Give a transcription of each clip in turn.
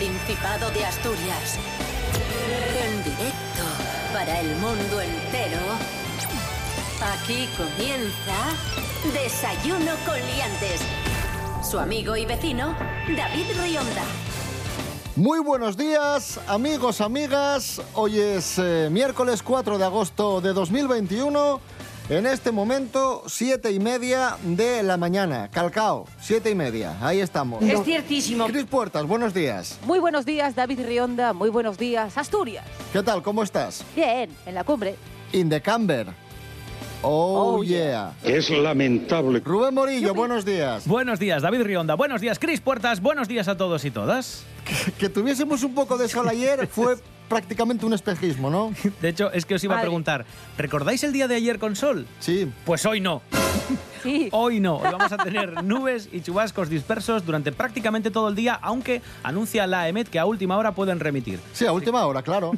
Principado de Asturias. En directo para el mundo entero. Aquí comienza Desayuno con Liantes. Su amigo y vecino, David Rionda. Muy buenos días, amigos, amigas. Hoy es eh, miércoles 4 de agosto de 2021. En este momento, siete y media de la mañana. Calcao, siete y media. Ahí estamos. Es ciertísimo. Cris Puertas, buenos días. Muy buenos días, David Rionda. Muy buenos días, Asturias. ¿Qué tal? ¿Cómo estás? Bien, en la cumbre. In the camber. Oh, Oh, yeah. Es lamentable. Rubén Morillo, buenos días. Buenos días, David Rionda. Buenos días, Cris Puertas. Buenos días a todos y todas. Que tuviésemos un poco de sol ayer fue prácticamente un espejismo, ¿no? De hecho, es que os iba a preguntar, ¿recordáis el día de ayer con sol? Sí. Pues hoy no. Sí. Hoy no. Hoy vamos a tener nubes y chubascos dispersos durante prácticamente todo el día, aunque anuncia la EMET que a última hora pueden remitir. Sí, a última hora, claro.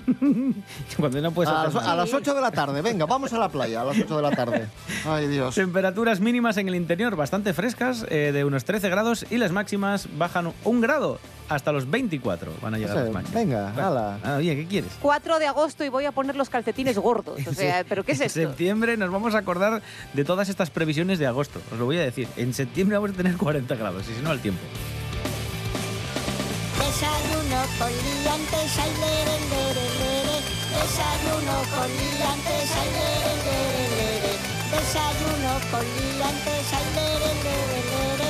Cuando no puedes A hacer las, a las 8 de la tarde. Venga, vamos a la playa a las 8 de la tarde. Ay, Dios. Temperaturas mínimas en el interior bastante frescas, eh, de unos 13 grados, y las máximas bajan un grado hasta los 24. Van a llegar Sí, las máximas. venga, Bueno, hala. ah, oye, ¿qué quieres? 4 de agosto y voy a poner los calcetines gordos. O sea, ¿pero qué es En esto? septiembre nos vamos a acordar de todas estas previsiones de agosto. Os lo voy a decir. En septiembre vamos a tener 40 grados, y si no, al tiempo. Desayuno con liantes, ay, lere, lere, lere. Desayuno con liantes, ay, lere, lere, lere. Desayuno con liantes, ay, lere, lere, lere.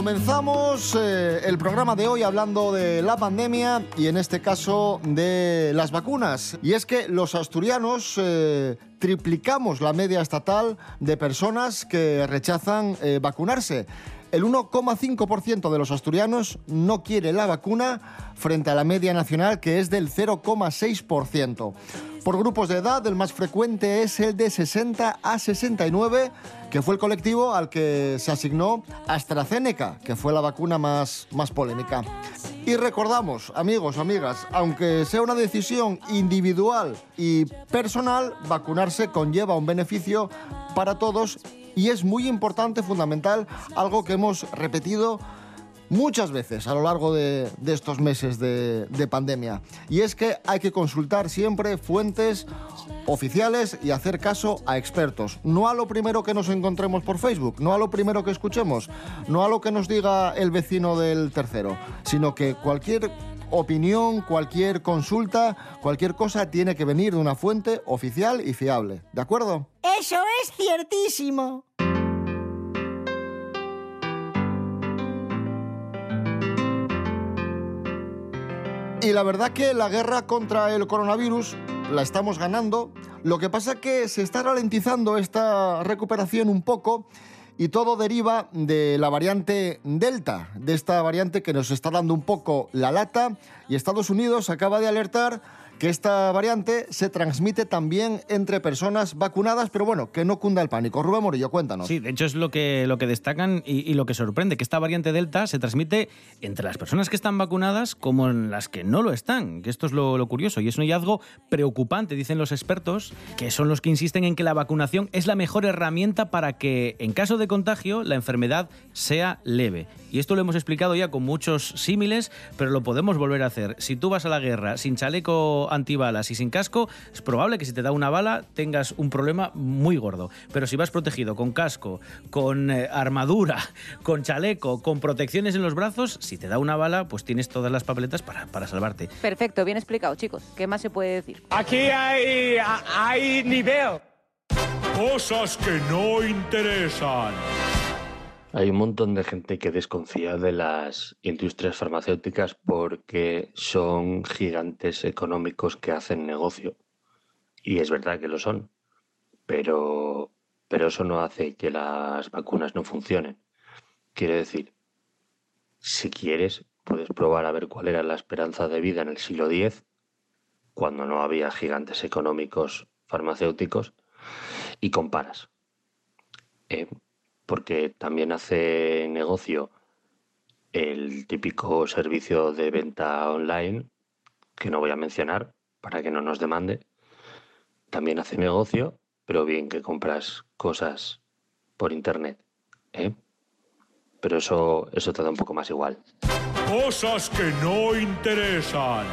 Comenzamos eh, el programa de hoy hablando de la pandemia y en este caso de las vacunas. Y es que los asturianos eh, triplicamos la media estatal de personas que rechazan eh, vacunarse. El 1,5% de los asturianos no quiere la vacuna frente a la media nacional que es del 0,6%. Por grupos de edad, el más frecuente es el de 60 a 69, que fue el colectivo al que se asignó AstraZeneca, que fue la vacuna más, más polémica. Y recordamos, amigos, amigas, aunque sea una decisión individual y personal, vacunarse conlleva un beneficio para todos y es muy importante, fundamental, algo que hemos repetido muchas veces a lo largo de, estos meses de, de pandemia. Y es que hay que consultar siempre fuentes oficiales y hacer caso a expertos. No a lo primero que nos encontremos por Facebook, no a lo primero que escuchemos, no a lo que nos diga el vecino del tercero, sino que cualquier opinión, cualquier consulta, cualquier cosa tiene que venir de una fuente oficial y fiable. ¿De acuerdo? Eso es ciertísimo. Y la verdad que la guerra contra el coronavirus la estamos ganando. Lo que pasa que se está ralentizando esta recuperación un poco y todo deriva de la variante Delta, de esta variante que nos está dando un poco la lata y Estados Unidos acaba de alertar que esta variante se transmite también entre personas vacunadas, pero bueno, que no cunda el pánico. Rubén Morillo, cuéntanos. Sí, de hecho es lo que, lo que destacan y, lo que sorprende, que esta variante Delta se transmite entre las personas que están vacunadas como en las que no lo están, que esto es lo, lo curioso y es un hallazgo preocupante, dicen los expertos, que son los que insisten en que la vacunación es la mejor herramienta para que en caso de contagio la enfermedad sea leve. Y esto lo hemos explicado ya con muchos símiles, pero lo podemos volver a hacer. Si tú vas a la guerra sin chaleco antibalas y sin casco, es probable que si te da una bala tengas un problema muy gordo. Pero si vas protegido con casco, con eh, armadura, con chaleco, con protecciones en los brazos, si te da una bala, pues tienes todas las papeletas para, para salvarte. Perfecto, bien explicado, chicos. ¿Qué más se puede decir? Aquí hay, hay nivel. Cosas que no interesan. Hay un montón de gente que desconfía de las industrias farmacéuticas porque son gigantes económicos que hacen negocio. Y es verdad que lo son. Pero, pero eso no hace que las vacunas no funcionen. Quiere decir, si quieres, puedes probar a ver cuál era la esperanza de vida en el siglo X, cuando no había gigantes económicos farmacéuticos, y comparas. Eh, porque también hace negocio el típico servicio de venta online, que no voy a mencionar para que no nos demande, también hace negocio, pero bien que compras cosas por internet. ¿eh? Pero eso, eso te da un poco más igual. Cosas que no interesan.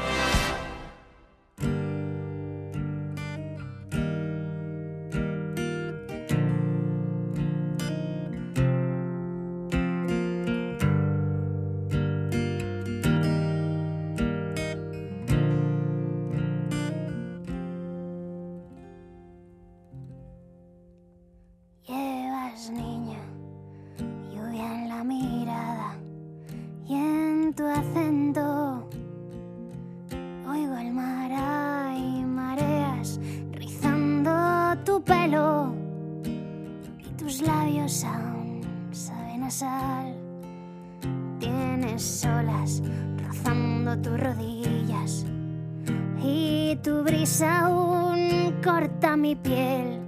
Mi piel.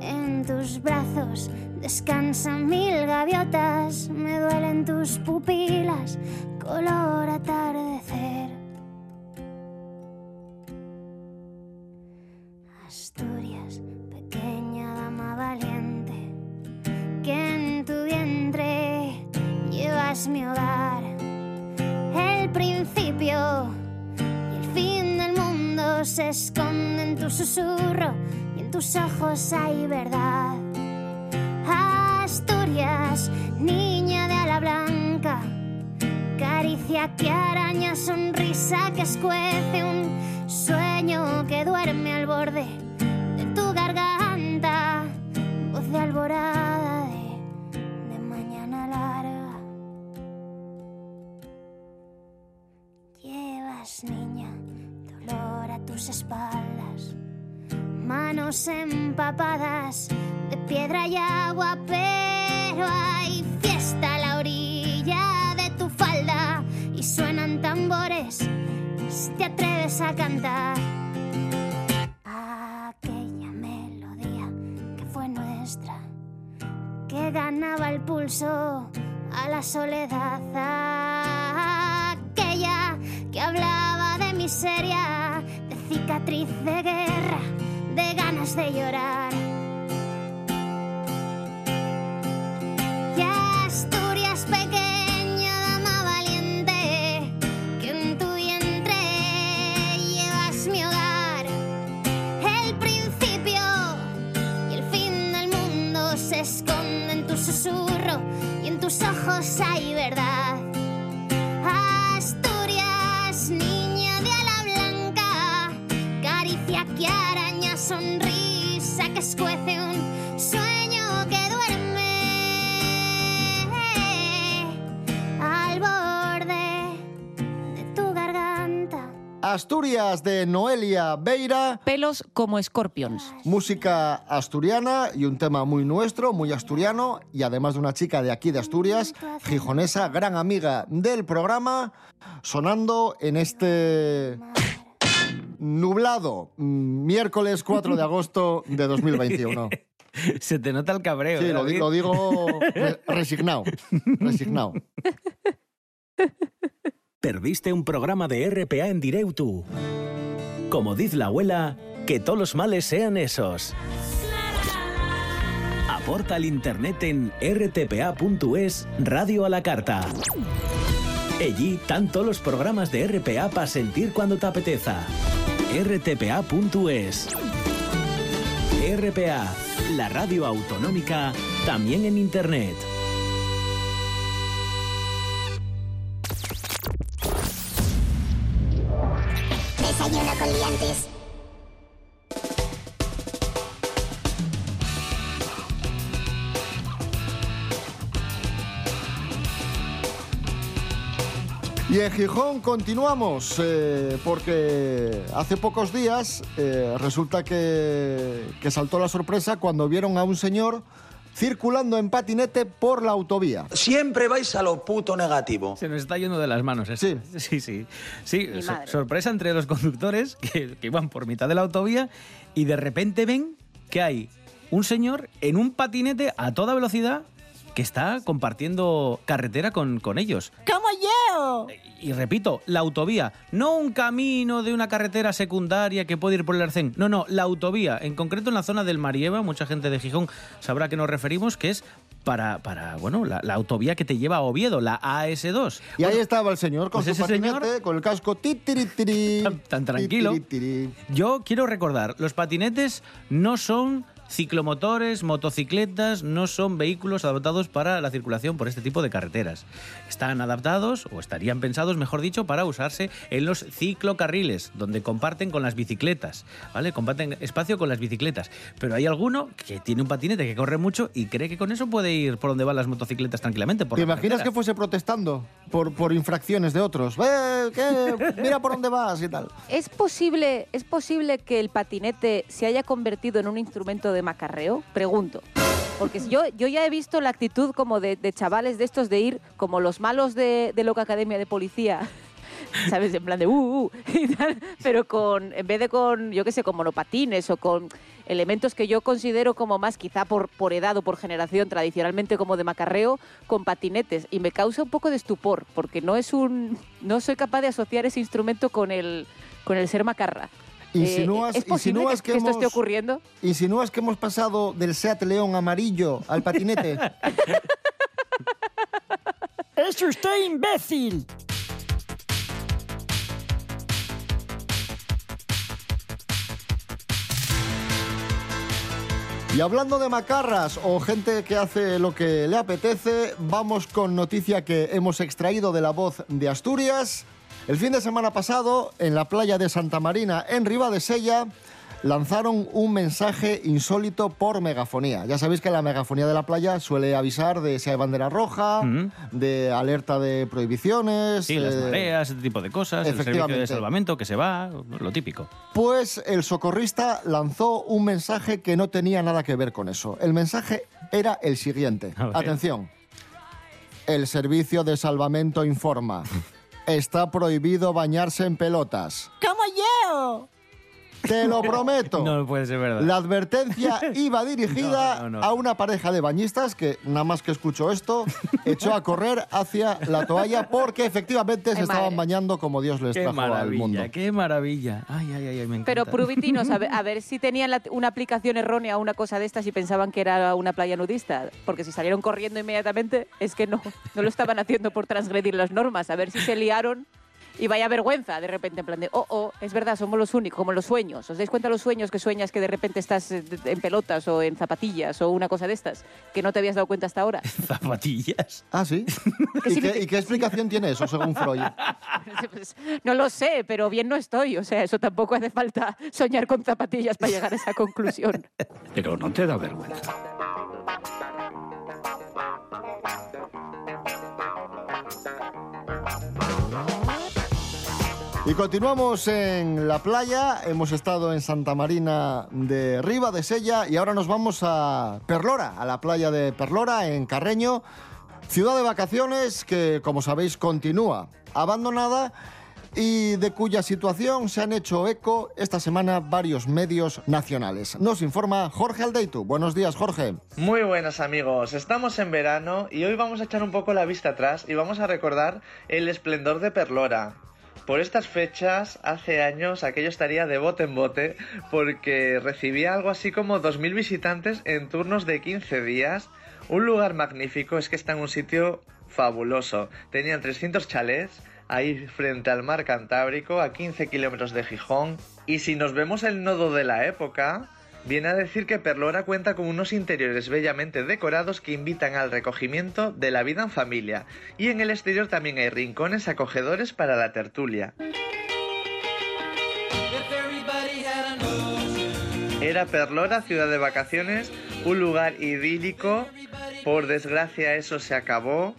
En tus brazos descansan mil gaviotas, me duelen tus pupilas, color atardecer. Asturias, pequeña dama valiente, que en tu vientre llevas mi hogar. El principio y el fin del mundo se esconde en tu susurro y en tus ojos hay verdad. Asturias, niña de ala blanca, caricia que araña, sonrisa que escuece, un sueño que duerme al borde manos empapadas de piedra y agua, pero hay fiesta a la orilla de tu falda y suenan tambores si te atreves a cantar. Aquella melodía que fue nuestra, que ganaba el pulso a la soledad. Aquella que hablaba de miseria, de cicatriz de guerra, de ganas de llorar. Y Asturias pequeña, dama valiente, que en tu vientre llevas mi hogar. El principio y el fin del mundo se esconde en tu susurro y en tus ojos hay verdad. Asturias, niña de ala blanca, caricia que araña, sonrisa que escuece un sueño que duerme al borde de tu garganta. Asturias de Noelia Beira, Pelos como escorpions. música asturiana y un tema muy nuestro, muy asturiano, y además de una chica de aquí de Asturias, gijonesa, gran amiga del programa, sonando en este nublado mm, miércoles 4 de agosto de 2021. Se te nota el cabreo. Sí, ¿eh, lo, David? di- lo digo re- resignado, resignado. Perdiste un programa de RPA en Direutu. Como dice la abuela, que todos los males sean esos. Aporta al internet en rtpa.es Radio a la Carta. Allí están todos los programas de RPA para sentir cuando te apeteza. rtpa.es RPA, la radio autonómica, también en internet. Desayuno con liantes. Y en Gijón continuamos, eh, porque hace pocos días eh, resulta que, que saltó la sorpresa cuando vieron a un señor circulando en patinete por la autovía. Siempre vais a lo puto negativo. Se nos está yendo de las manos esto. Sí. Sí, sí. Sí, so- sorpresa entre los conductores que, que iban por mitad de la autovía y de repente ven que hay un señor en un patinete a toda velocidad que está compartiendo carretera con, con ellos. ¡Como yo! Y repito, la autovía, no un camino de una carretera secundaria que puede ir por el Arcén. No, no, la autovía, en concreto en la zona del Marieva, mucha gente de Gijón sabrá a qué nos referimos, que es para, para bueno, la, la autovía que te lleva a Oviedo, la AS2. Y ahí estaba el señor con pues su ese señor- patinete, con el casco titiritiri, Tan- tan tranquilo. Yo quiero recordar, los patinetes no son ciclomotores, motocicletas, no son vehículos adaptados para la circulación por este tipo de carreteras. Están adaptados, o estarían pensados, mejor dicho, para usarse en los ciclocarriles, donde comparten con las bicicletas, ¿vale? Comparten espacio con las bicicletas. Pero hay alguno que tiene un patinete que corre mucho y cree que con eso puede ir por donde van las motocicletas tranquilamente. Por ¿Te imaginas carretera. que fuese protestando por, por infracciones de otros? ¡Eh, qué! Mira por dónde vas y tal. ¿Es posible, ¿Es posible que el patinete se haya convertido en un instrumento de macarreo? Pregunto. Porque yo, yo ya he visto la actitud como de, de chavales de estos de ir como los malos de, de Loca Academia de Policía. ¿Sabes? En plan de uh, uh, tal, pero con, en vez de con, yo qué sé, con monopatines o con elementos que yo considero como más, quizá por, por edad o por generación, tradicionalmente como de macarreo, con patinetes. Y me causa un poco de estupor, porque no es un. no soy capaz de asociar ese instrumento con el, con el ser macarra. Insinúas, Eh, ¿Es posible insinúas que, esto esté hemos- ocurriendo? insinúas que hemos pasado del Seat León amarillo al patinete. ¡Es usted imbécil! Y hablando de macarras o gente que hace lo que le apetece, vamos con noticia que hemos extraído de la voz de Asturias. El fin de semana pasado, en la playa de Santa Marina, en Ribadesella, lanzaron un mensaje insólito por megafonía. Ya sabéis que la megafonía de la playa suele avisar de si hay bandera roja, de alerta de prohibiciones. Sí, las eh, mareas, ese tipo de cosas, el servicio de salvamento que se va, lo típico. Pues el socorrista lanzó un mensaje que no tenía nada que ver con eso. El mensaje era el siguiente. Atención. El servicio de salvamento informa. Está prohibido bañarse en pelotas. ¡Como yo! Te lo prometo. No puede ser verdad. La advertencia iba dirigida No, no, no. a una pareja de bañistas que, nada más que escuchó esto, echó a correr hacia la toalla porque efectivamente se Ay, estaban madre. bañando como Dios les Qué trajo al mundo. maravilla, qué maravilla. Ay, ay, ay, ay, me encanta. Pero pruvitinos, a ver, a ver si tenían la- una aplicación errónea o una cosa de estas y pensaban que era una playa nudista. Porque si salieron corriendo inmediatamente, es que no, no lo estaban haciendo por transgredir las normas. A ver si se liaron y vaya vergüenza de repente, en plan de, oh, oh, es verdad, somos los únicos, como los sueños. ¿Os dais cuenta los sueños que sueñas que de repente estás eh, en pelotas o en zapatillas o una cosa de estas? Que no te habías dado cuenta hasta ahora. Zapatillas. Ah, sí. ¿Y qué, y qué explicación tiene eso, según Freud? Pues, no lo sé, pero bien no estoy. O sea, eso tampoco hace falta soñar con zapatillas para llegar a esa conclusión. Pero no te da vergüenza. Y continuamos en la playa, hemos estado en Santa Marina de Riva de Sella y ahora nos vamos a Perlora, a la playa de Perlora en Carreño, ciudad de vacaciones que como sabéis continúa abandonada y de cuya situación se han hecho eco esta semana varios medios nacionales. Nos informa Jorge Aldeitu. Buenos días, Jorge. Muy buenas amigos, estamos en verano y hoy vamos a echar un poco la vista atrás y vamos a recordar el esplendor de Perlora. Por estas fechas, hace años, aquello estaría de bote en bote porque recibía algo así como 2.000 visitantes en turnos de 15 días. Un lugar magnífico, es que está en un sitio fabuloso. Tenían 300 chalets ahí frente al mar Cantábrico, a 15 kilómetros de Gijón. Y si nos vemos el nodo de la época, Viene a decir que Perlora cuenta con unos interiores bellamente decorados que invitan al recogimiento de la vida en familia, y en el exterior también hay rincones acogedores para la tertulia. Era Perlora, ciudad de vacaciones, un lugar idílico, por desgracia eso se acabó,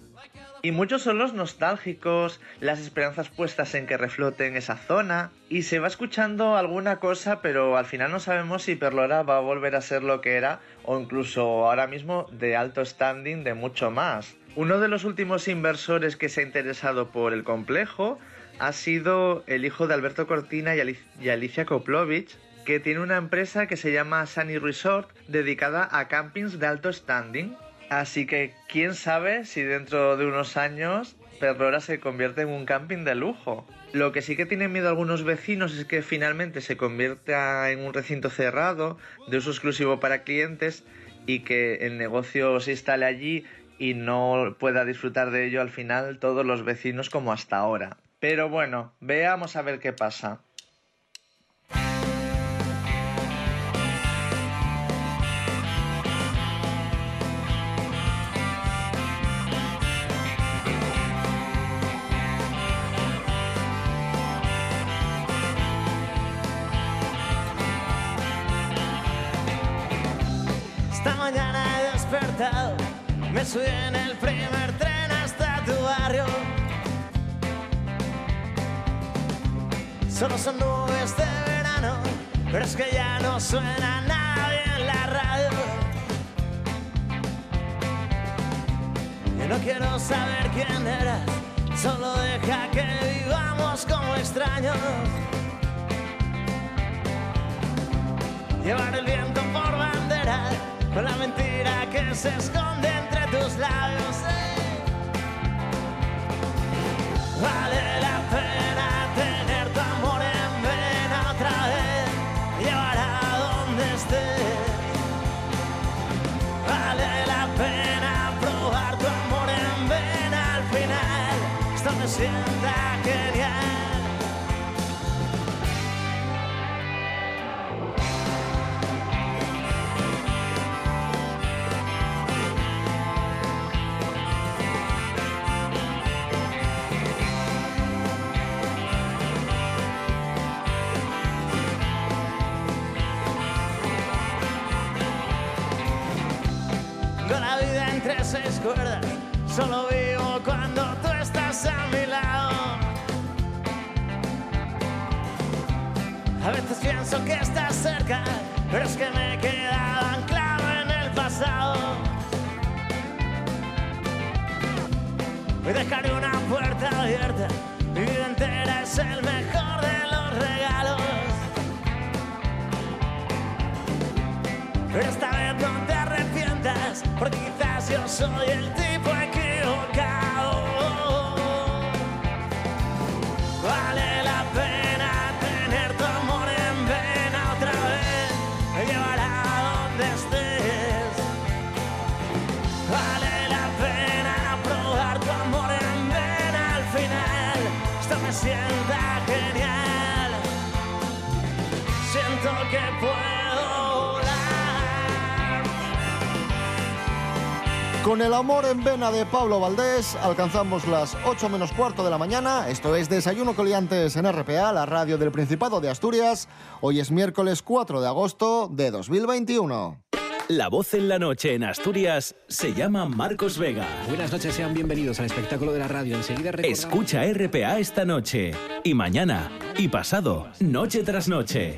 y muchos son los nostálgicos, las esperanzas puestas en que reflote en esa zona, y se va escuchando alguna cosa, pero al final no sabemos si Perlora va a volver a ser lo que era, o incluso ahora mismo de alto standing de mucho más. Uno de los últimos inversores que se ha interesado por el complejo ha sido el hijo de Alberto Cortina y y Alicia Koplovich, que tiene una empresa que se llama Sunny Resort dedicada a campings de alto standing. Así que quién sabe si dentro de unos años Perlora se convierte en un camping de lujo. Lo que sí que tienen miedo algunos vecinos es que finalmente se convierta en un recinto cerrado, de uso exclusivo para clientes, y que el negocio se instale allí y no pueda disfrutar de ello al final todos los vecinos como hasta ahora. Pero bueno, veamos a ver qué pasa. Son nubes de verano, pero es que ya no suena nadie en la radio. Yo no quiero saber quién eras, solo deja que vivamos como extraños. Llevar el viento por bandera con la mentira que se esconde entre tus labios. eh. Vale sienta genial. con la vida entre seis cuerdas. Solo vivo cuando tú estás a mi pienso que estás cerca, pero es que me he quedado anclado en el pasado. Hoy dejaré una puerta abierta, mi vida entera es el mejor de los regalos. Pero esta vez no te arrepientas, porque quizás yo soy el tipo equivocado. Con el amor en vena de Pablo Valdés alcanzamos las 8 menos cuarto de la mañana. Esto es Desayuno Coliantes en RPA, la radio del Principado de Asturias. Hoy es miércoles 4 de agosto de 2021. La voz en la noche en Asturias se llama Marcos Vega. Buenas noches, sean bienvenidos al espectáculo de la radio. Enseguida recordamos... Escucha RPA esta noche y mañana y pasado, noche tras noche.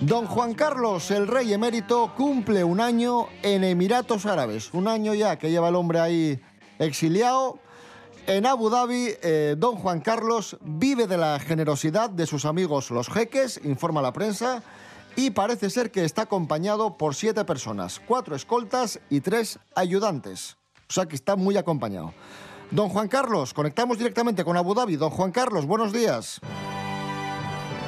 Don Juan Carlos, el rey emérito, cumple un año en Emiratos Árabes. Un año ya que lleva el hombre ahí exiliado. En Abu Dhabi, eh, don Juan Carlos vive de la generosidad de sus amigos los jeques, informa la prensa, y parece ser que está acompañado por siete personas, cuatro escoltas y tres ayudantes. O sea que está muy acompañado. Don Juan Carlos, conectamos directamente con Abu Dhabi. Don Juan Carlos, buenos días.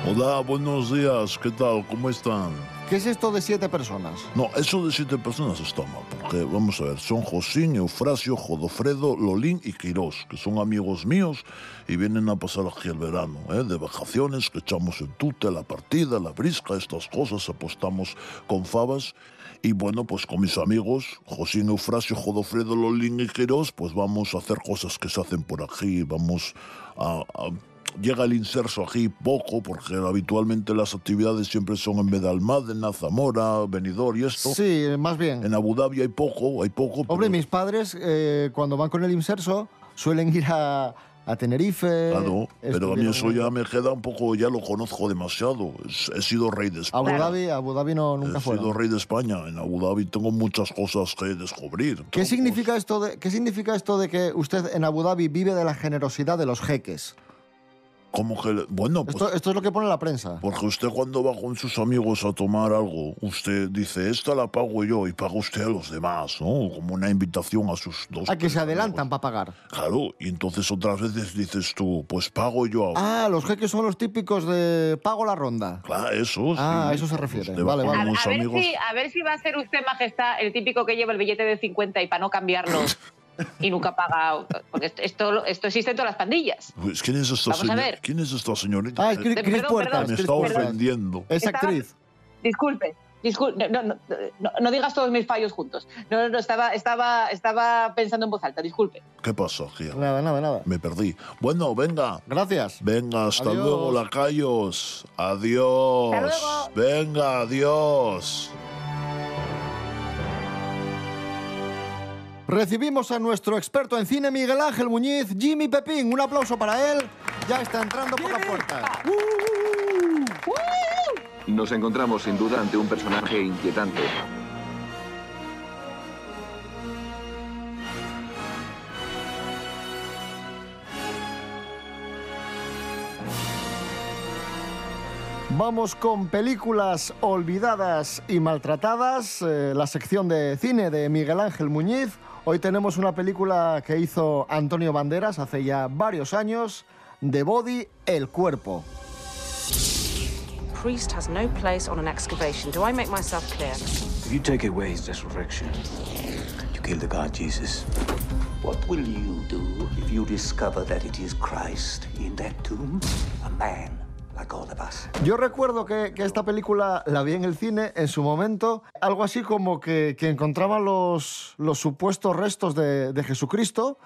Hola, buenos días, ¿qué tal? ¿Cómo están? ¿Qué es esto de siete personas? No, eso de siete personas está mal, porque vamos a ver, son Josín, Eufrasio, Jodofredo, Lolín y Quirós, que son amigos míos y vienen a pasar aquí el verano, ¿eh? de vacaciones, que echamos el tute, la partida, la brisca, estas cosas, apostamos con favas Y bueno, pues con mis amigos, Josín Eufrasio, Jodofredo, Lolín y Quirós, pues vamos a hacer cosas que se hacen por aquí, vamos a- Llega el inserso aquí poco, porque habitualmente las actividades siempre son en Medalmádena, Zamora, Benidorm y esto. Sí, más bien. En Abu Dhabi hay poco, hay poco. Hombre, mis padres, eh, cuando van con el inserso, suelen ir a, a Tenerife. Claro, pero a mí eso ya me queda un poco, ya lo conozco demasiado. He sido rey de España. Abu Dhabi, Abu Dhabi no, nunca He fue. sido rey de España. En Abu Dhabi tengo muchas cosas que descubrir. ¿Qué significa, esto de, ¿Qué significa esto de que usted en Abu Dhabi vive de la generosidad de los jeques? Como que, bueno, pues Esto, esto es lo que pone la prensa. Porque usted cuando va con sus amigos a tomar algo, usted dice, esta la pago yo y paga usted a los demás, ¿no? Como una invitación a sus dos. A que se adelantan para pagar. Claro, y entonces otras veces dices tú, pues pago yo a... Ah, los jeques son los típicos de pago la ronda. Claro, eso sí. Ah, a eso se refiere. Usted va Vale, vale. A, a ver si, a ver si va a ser usted, majestad, el típico que lleva el billete de 50 y para no cambiarlo y nunca paga. Porque esto, esto, esto existe en todas las pandillas. Pues, ¿Quién es esta Vamos a señora? ver. ¿Quién es esta señorita? Ah, es Cris, perdón, perdón, Me está ofendiendo. Es actriz. Disculpe. Disculpe, no, no, no, no digas todos mis fallos juntos. No, no, no, estaba, estaba, estaba pensando en voz alta, disculpe. ¿Qué pasa, Gia? Nada, nada, nada. Me perdí. Bueno, venga. Gracias. Venga, hasta Adiós. luego, lacayos. Adiós. Hasta luego. Venga, adiós. Recibimos a nuestro experto en cine, Miguel Ángel Muñiz, Jimmy Pepín. Un aplauso para él. Ya está entrando por la puerta. Nos encontramos sin duda ante un personaje inquietante. Vamos con películas olvidadas y maltratadas, eh, la sección de cine de Miguel Ángel Muñiz. Hoy tenemos una película que hizo Antonio Banderas hace ya varios años, The Body, El Cuerpo. priest has no place on an excavation. Do I make myself clear? If you take away his resurrection, you kill the God Jesus. What will you do if you discover that it is Christ in that tomb? A man Yo recuerdo que, que esta película la vi en el cine en su momento, algo así como que, que encontraban los, los supuestos restos de, de Jesucristo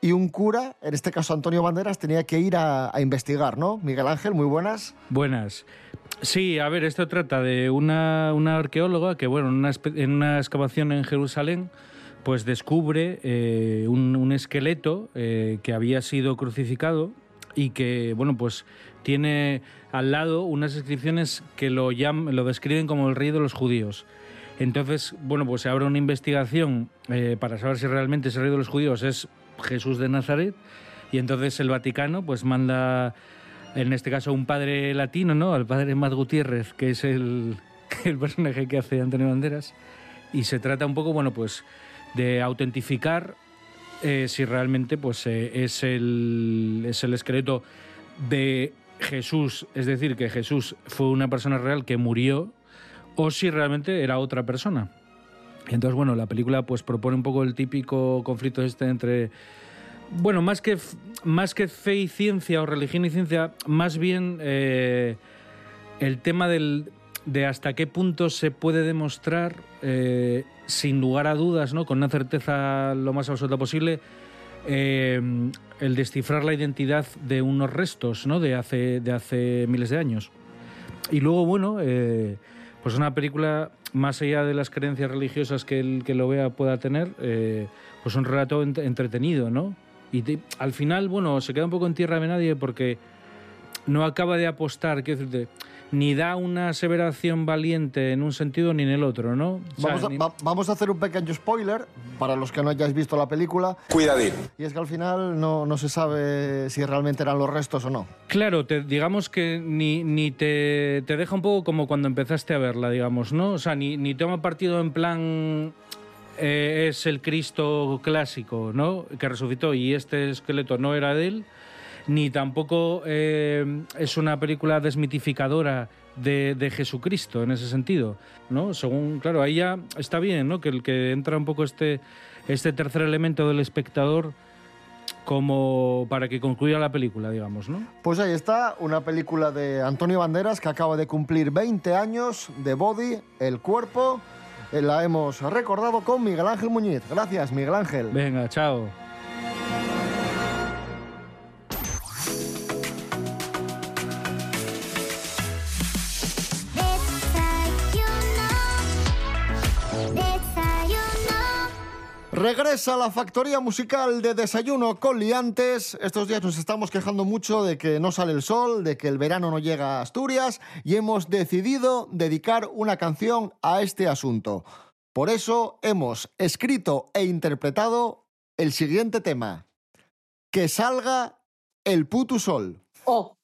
y un cura, en este caso Antonio Banderas, tenía que ir a, a investigar, ¿no? Miguel Ángel, muy buenas. Buenas. Sí, a ver, esto trata de una, una arqueóloga que, bueno, en una, espe- en una excavación en Jerusalén, pues descubre eh, un, un esqueleto eh, que había sido crucificado y que, bueno, pues tiene al lado unas inscripciones que lo, llam- lo describen como el rey de los judíos. Entonces, bueno, pues se abre una investigación eh, para saber si realmente ese rey de los judíos es Jesús de Nazaret y entonces el Vaticano pues manda en este caso un padre latino, ¿no? Al padre Matt Gutiérrez, que es el, el personaje que hace Antonio Banderas. Y se trata un poco, bueno, pues de autentificar eh, si realmente pues eh, es, el, es el esqueleto de Jesús, es decir, que Jesús fue una persona real que murió, o si realmente era otra persona. Entonces, bueno, la película pues propone un poco el típico conflicto este entre bueno, más que, más que fe y ciencia o religión y ciencia, más bien eh, el tema del, de hasta qué punto se puede demostrar, sin lugar a dudas, ¿no? con una certeza lo más absoluta posible, eh, el descifrar la identidad de unos restos ¿no? de, hace, de hace miles de años. Y luego, bueno, eh, pues una película, más allá de las creencias religiosas que el que lo vea pueda tener, eh, pues un relato ent- entretenido, ¿no? Y al final, bueno, se queda un poco en tierra de nadie porque no acaba de apostar, quiero decirte, ni da una aseveración valiente en un sentido ni en el otro, ¿no? O sea, Vamos a, ni- va- vamos a hacer un pequeño spoiler para los que no hayáis visto la película. Cuidadín. Y es que al final no, no se sabe si realmente eran los restos o no. Claro, te- digamos que ni, ni te, te deja un poco como cuando empezaste a verla, digamos, ¿no? O sea, ni, ni toma partido en plan eh, es el Cristo clásico, ¿no? Que resucitó y este esqueleto no era de él, ni tampoco eh, es una película desmitificadora de, de Jesucristo en ese sentido, ¿no? Según, claro, ahí ya está bien, ¿no? Que el que entra un poco este, este tercer elemento del espectador como para que concluya la película, digamos, ¿no? Pues ahí está, una película de Antonio Banderas que acaba de cumplir 20 años de Body, El Cuerpo. eh, la hemos recordado con Miguel Ángel Muñiz. Gracias, Miguel Ángel. Venga, chao. Regresa la factoría musical de Desayuno con Liantes. Estos días nos estamos quejando mucho de que no sale el sol, de que el verano no llega a Asturias y hemos decidido dedicar una canción a este asunto. Por eso hemos escrito e interpretado el siguiente tema. Que salga el puto sol. Oh.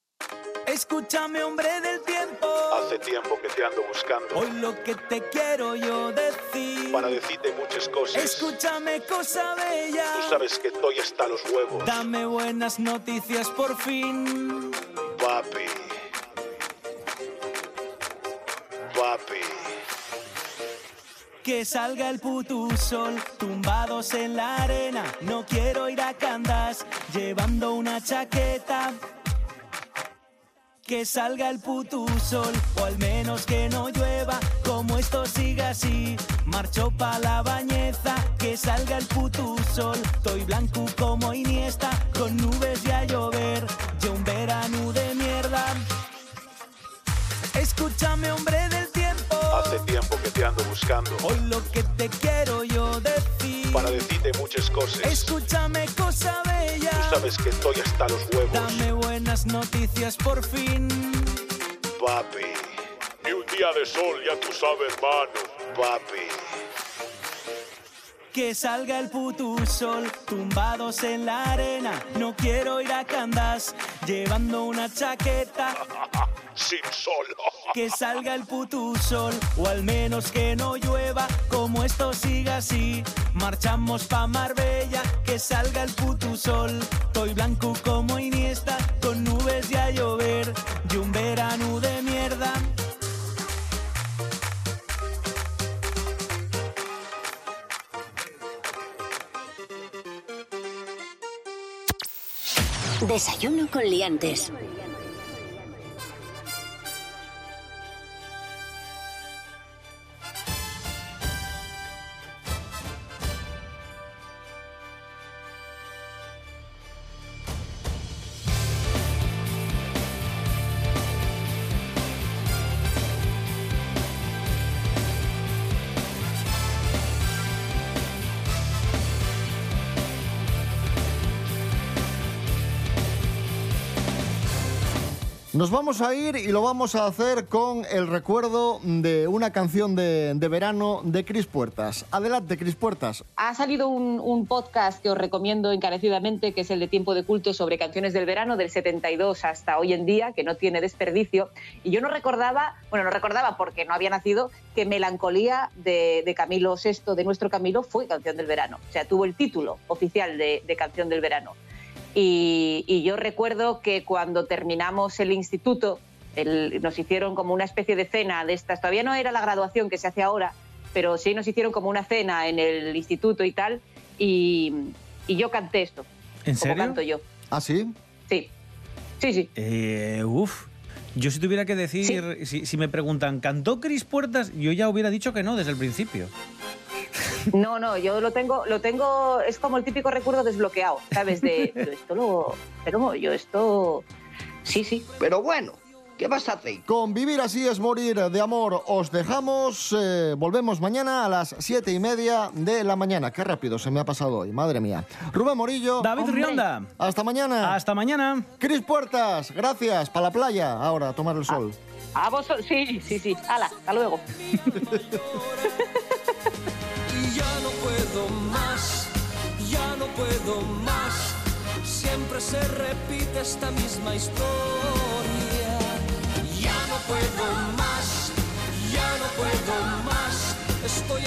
Escúchame, hombre del tiempo. Hace tiempo que te ando buscando. Hoy lo que te quiero yo decir. Para decirte muchas cosas. Escúchame, cosa bella. Tú sabes que estoy hasta los huevos. Dame buenas noticias por fin. Papi. Papi. Que salga el puto sol, tumbados en la arena. No quiero ir a Candas, llevando una chaqueta. Que salga el puto sol, o al menos que no llueva. Como esto siga así, marcho pa' la bañeza. Que salga el puto sol, estoy blanco como Iniesta. Con nubes y a llover, yo un verano de mierda. Escúchame, hombre del tiempo. Hace tiempo que te ando buscando. Hoy lo que te quiero yo decir. Para decirte muchas cosas. Escúchame, cosa bella. Tú sabes que estoy hasta los huevos. Dame buenas noticias por fin. Papi. Ni un día de sol, ya tú sabes, hermano. Papi. Que salga el puto sol, tumbados en la arena. No quiero ir a Candas, llevando una chaqueta. Sin sol. Que salga el puto sol, o al menos que no llueva. Como esto siga así, marchamos pa' Marbella. Que salga el puto sol, estoy blanco como Iniesta. Con nubes y a llover, y un verano de mierda. Desayuno con liantes. Nos vamos a ir y lo vamos a hacer con el recuerdo de una canción de, de verano de Cris Puertas. Adelante, Cris Puertas. Ha salido un, podcast que os recomiendo encarecidamente, que es el de Tiempo de Culto sobre canciones del verano, del 72 hasta hoy en día, que no tiene desperdicio. Y yo no recordaba, bueno, no recordaba porque no había nacido, que Melancolía de, Camilo VI, de nuestro Camilo, fue canción del verano. O sea, tuvo el título oficial de canción del verano. Y, y yo recuerdo que cuando terminamos el instituto, el- nos hicieron como una especie de cena de estas. Todavía no era la graduación que se hace ahora, pero sí nos hicieron como una cena en el instituto y tal. Y, y yo canté esto. ¿En como serio? canto yo. ¿Ah, sí? Sí. Sí, sí. Eh, uf. Yo si tuviera que decir, si, si me preguntan, ¿cantó Cris Puertas? Yo ya hubiera dicho que no desde el principio. No, no, yo lo tengo, lo tengo, es como el típico recuerdo desbloqueado, ¿sabes? De, pero esto lo, pero yo esto, sí, sí. Pero bueno, ¿qué vas a hacer? Con Vivir así es morir de amor os dejamos. eh, volvemos mañana a las siete y media de la mañana. Qué rápido se me ha pasado hoy, madre mía. Rubén Morillo. David Hombre. Rionda. Hasta mañana. Hasta mañana. Cris Puertas, gracias. Para la playa, ahora, a tomar el sol. A vos, sí, sí, sí. Hala, hasta luego. más. Siempre se repite esta misma historia. Ya no puedo más, ya no puedo más. Estoy